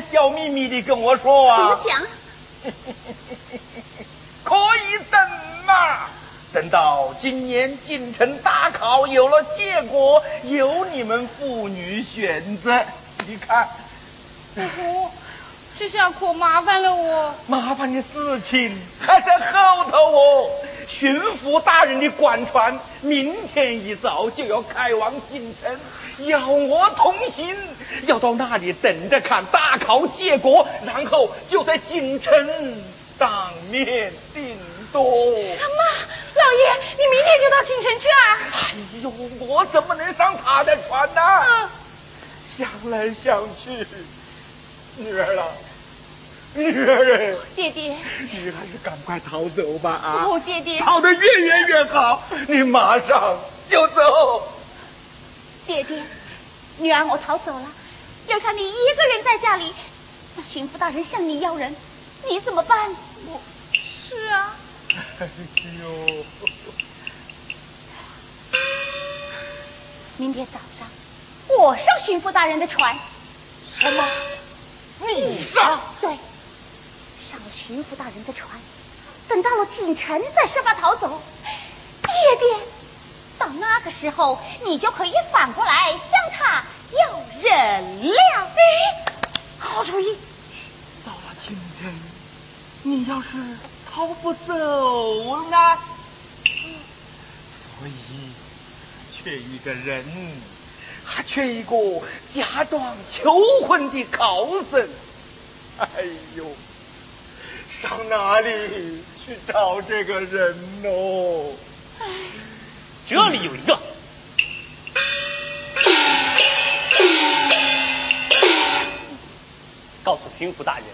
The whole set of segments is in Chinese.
笑眯眯的跟我说啊？怎么讲？可以等嘛，等到今年进城大考有了结果，由你们妇女选择。你看，这下可麻烦了我。麻烦的事情还在后头哦。巡抚大人的官船明天一早就要开往京城，要我同行，要到那里等着看大考结果，然后就在京城当面定夺。什么？老爷，你明天就到京城去啊？哎呦，我怎么能上他的船呢？嗯想来想去，女儿啊，女儿，爹爹，你还是赶快逃走吧啊！哦，爹爹，逃得越远越好，你马上就走。爹爹，女儿我逃走了，留下你一个人在家里，那巡抚大人向你要人，你怎么办？我，是啊，哎呦，明天早上我上巡抚大人的船。什么？你上？对，上了巡抚大人的船，等到了京城再设法逃走。爹爹，到那个时候，你就可以反过来向他要人了。哎，好主意。到了今天，你要是逃不走呢？所以缺一个人，还缺一个假装求婚的考生。哎呦，上哪里去找这个人哦？这里有一个，告诉巡抚大人，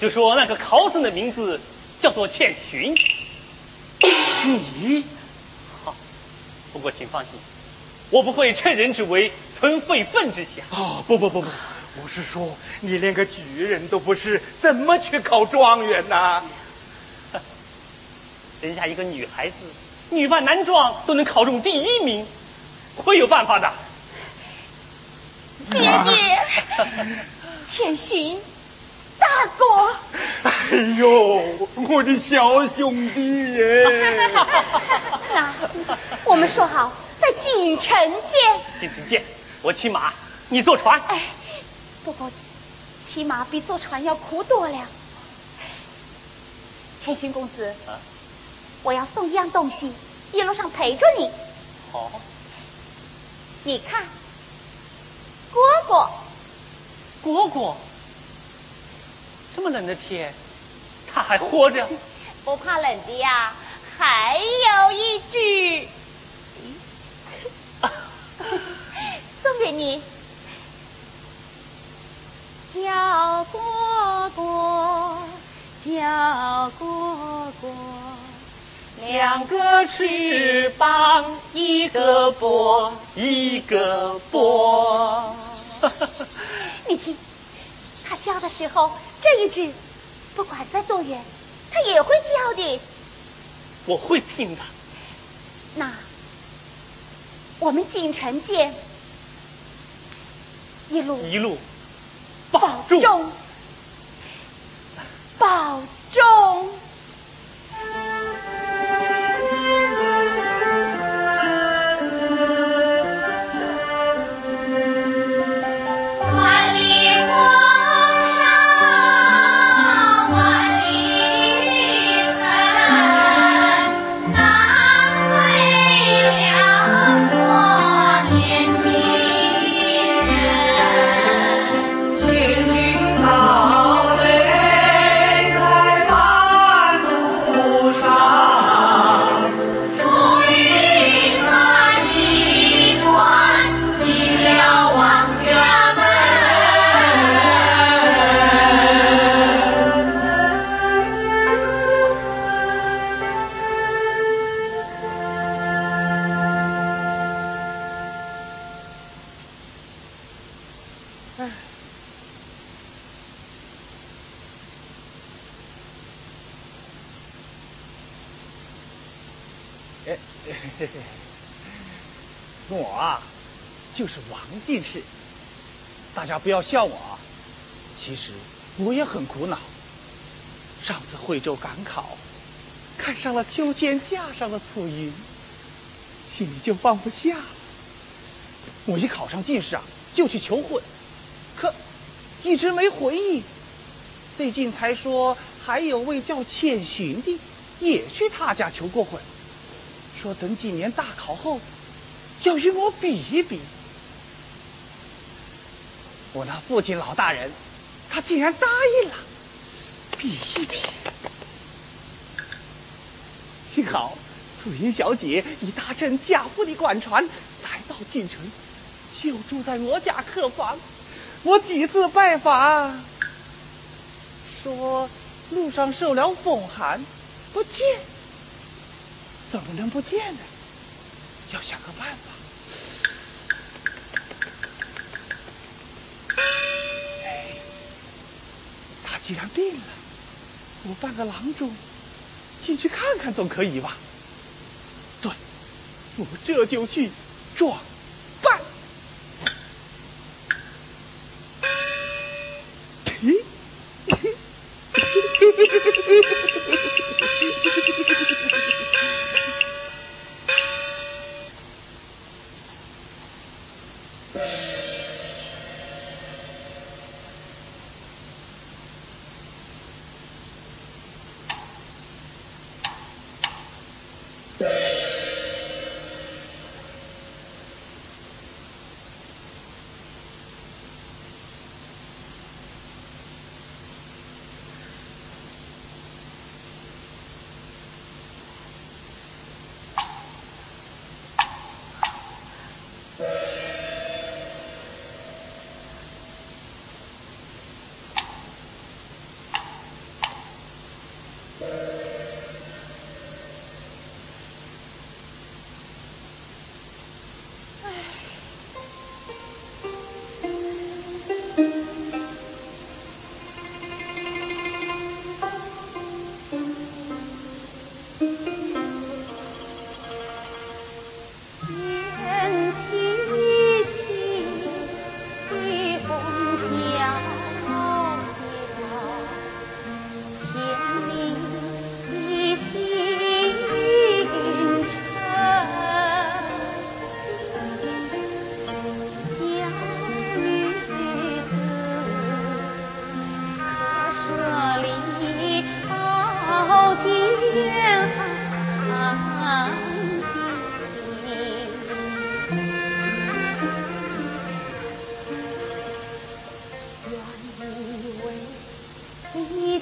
就说那个考生的名字叫做欠寻。你好，不过请放心，我不会趁人之危，存非分之想。哦，不不不不，我是说你连个举人都不是，怎么去考状元呐、人家一个女孩子，女扮男装都能考中第一名，会有办法的。爹爹，千寻，大哥，哎呦，我的小兄弟耶！那我们说好在锦城见。锦城见，我骑马，你坐船。哎，不过骑马比坐船要苦多了。千寻公子，啊我要送一样东西，一路上陪着你。好，你看，蝈蝈，蝈蝈，这么冷的天，他还活着？不怕冷的呀。还有一句，送给你。小蝈蝈，小蝈蝈，两个翅膀，一个波，一个波。你听，它叫的时候，这一只不管在多远，它也会叫的。我会听的。那我们进城见，一路一路保重。重，保重。我啊，就是王进士，大家不要笑我啊。其实我也很苦恼。上次惠州赶考，看上了秋千架上的彩云，心里就放不下了。我一考上进士啊，就去求婚，可一直没回应。最近才说还有位叫千寻的，也去他家求过婚，说等几年大考后要与我比一比。我那父亲老大人，他竟然答应了，比一比。幸好紫云小姐已搭乘贾府的官船来到京城，就住在我家客房。我几次拜访，说路上受了风寒，不见。怎么能不见呢？要想个办法。他既然病了，我扮个郎中进去看看总可以吧？对，我这就去撞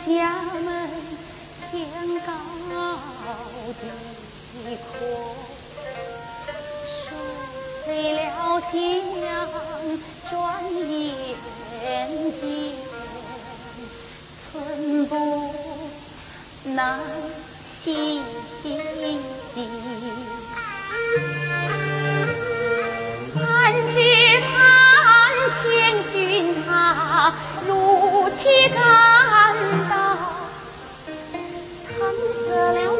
家门天高地阔睡了新转眼间寸步难行的三只马千寻他路崎岖马。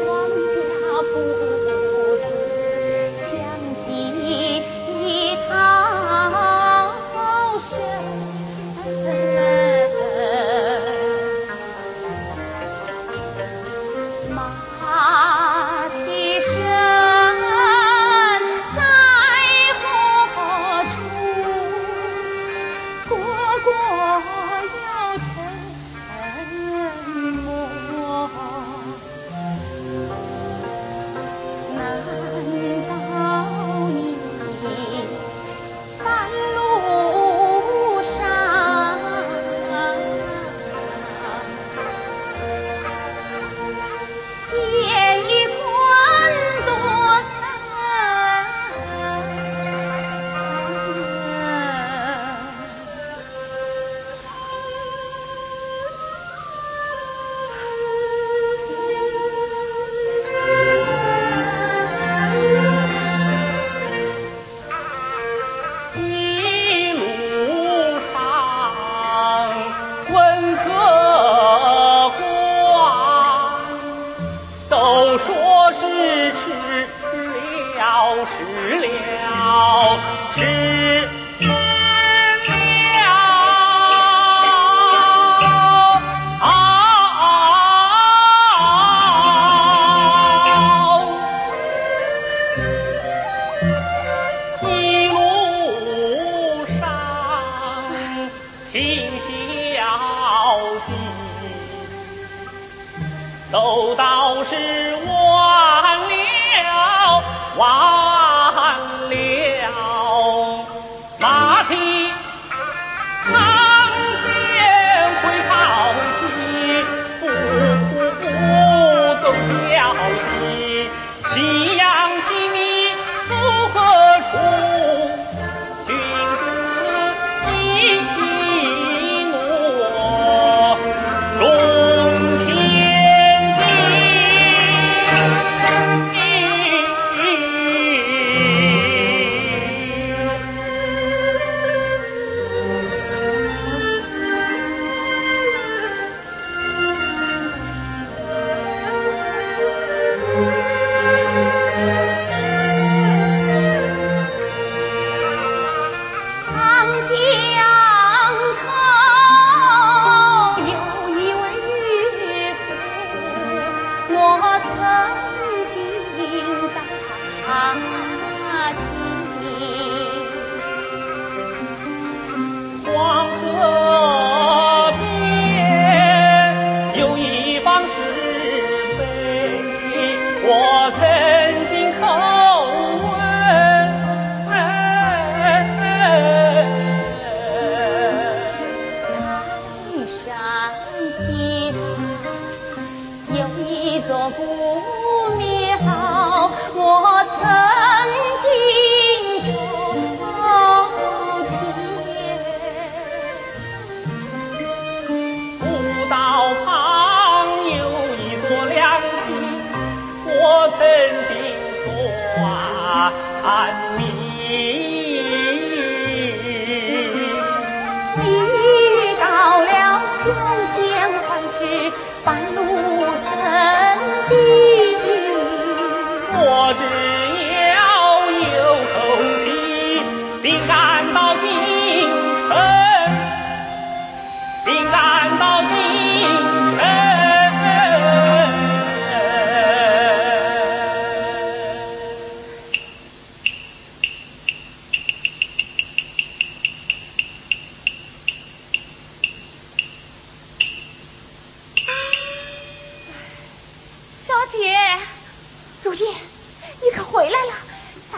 失恋。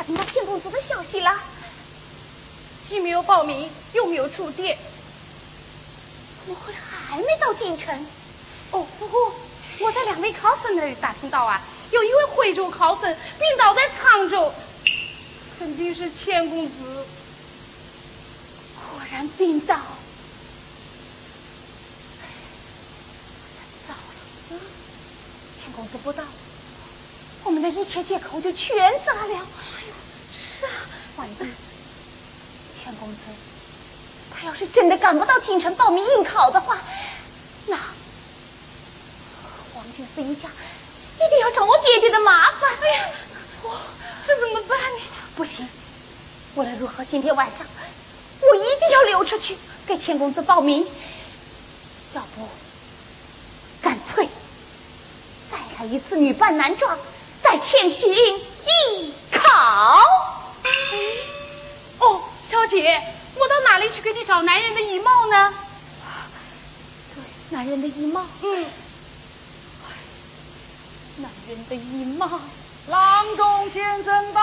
打听到县公子的消息了？既没有报名，又没有住店。怎么会还没到京城？哦，不过我在两位考生那里打听到啊，有一位惠州考生病倒在沧州，肯定是千公子。果然病倒。糟了，嗯，钱公子不到，我们的一切借口就全砸了。哎呦，是啊，万一钱公子他要是真的赶不到京城报名应考的话，那黄金四一家一定要找我爹爹的麻烦。哎呀，我这怎么办呢？不行，无论如何，今天晚上我一定要溜出去给钱公子报名，要不干脆再来一次女扮男装，再千寻一考。哦，小姐，我到哪里去给你找男人的衣帽呢？对，男人的衣帽，嗯，男人的衣帽。郎中先生到。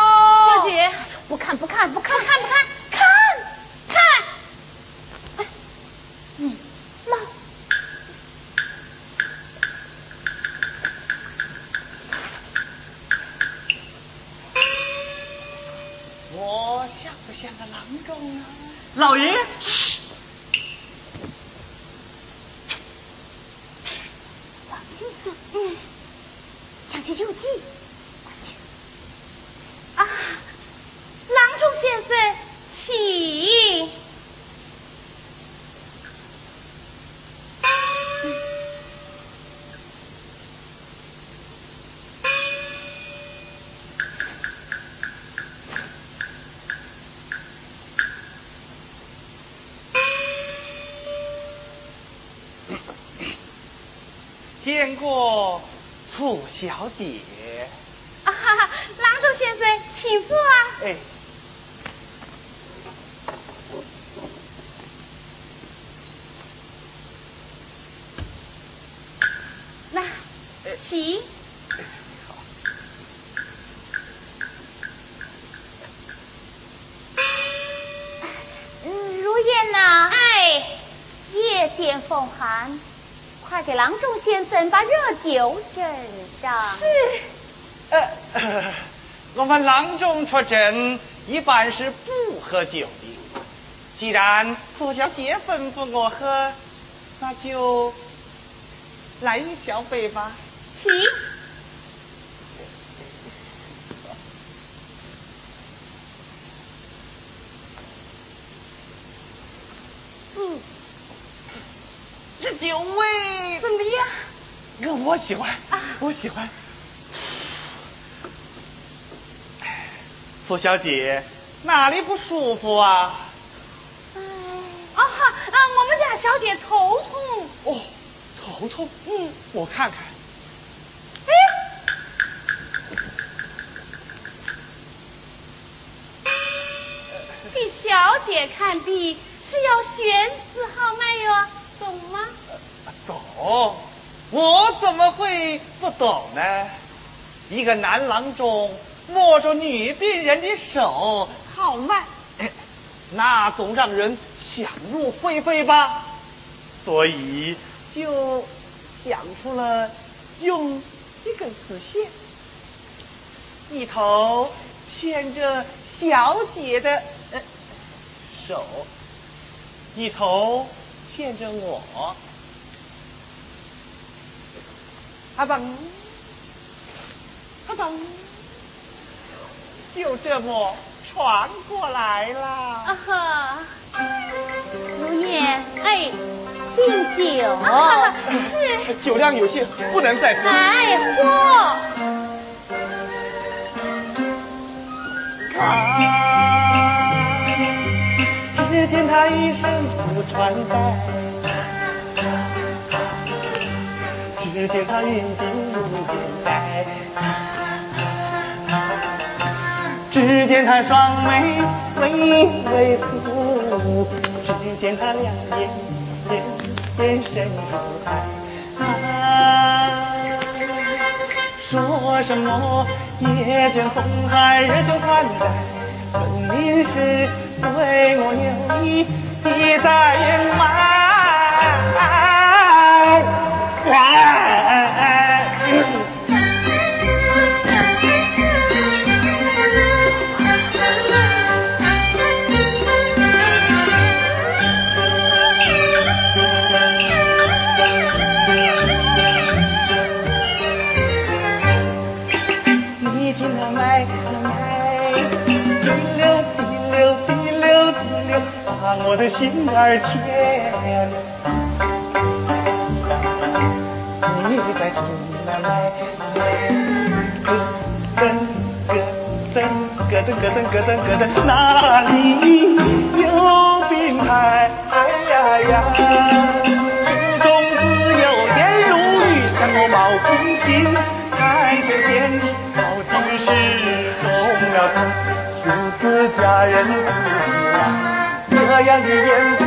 小姐，不看不看不看看不看看看，哎衣帽。我像不像个郎中啊？老爷，过楚小姐，啊哈哈，郎中先生，请坐啊。哎，那起。嗯，如燕呐，哎，夜渐风寒。快给郎中先生把热酒斟上。是。呃，我们郎中出诊一般是不喝酒的。既然傅小姐吩咐我喝，那就来一小杯吧。起。嗯，这酒味怎么样？我我喜欢，啊我喜欢。苏小姐，哪里不舒服啊？哎，啊哈啊！我们家小姐头痛。哦，头痛。嗯，我看看。哎，给小姐看病是要选丝号脉哟，懂吗？懂。我怎么会不懂呢？一个男郎中。握着女病人的手，好慢，那总让人想入非非吧。所以就想出了用一根丝线，一头牵着小姐的手，一头牵着我，阿邦，阿邦。就这么传过来了。啊哈，如烟，哎，敬酒。是。酒量有限，不能再喝。哎，喝。只见他一身紫穿戴，只见他云鬓如点彩。只见他双眉微微蹙，只见他两眼眼眼神如海。说什么夜间风寒热酒款待，分明是对我有意在隐瞒。我的心儿牵，你在冲南来，咯噔咯噔咯噔咯噔咯噔咯噔，哪里有病态？哎呀呀，心中自有颜如玉，像我貌平平，太监见好几世中了头，如此佳人不啊。这样的颜色，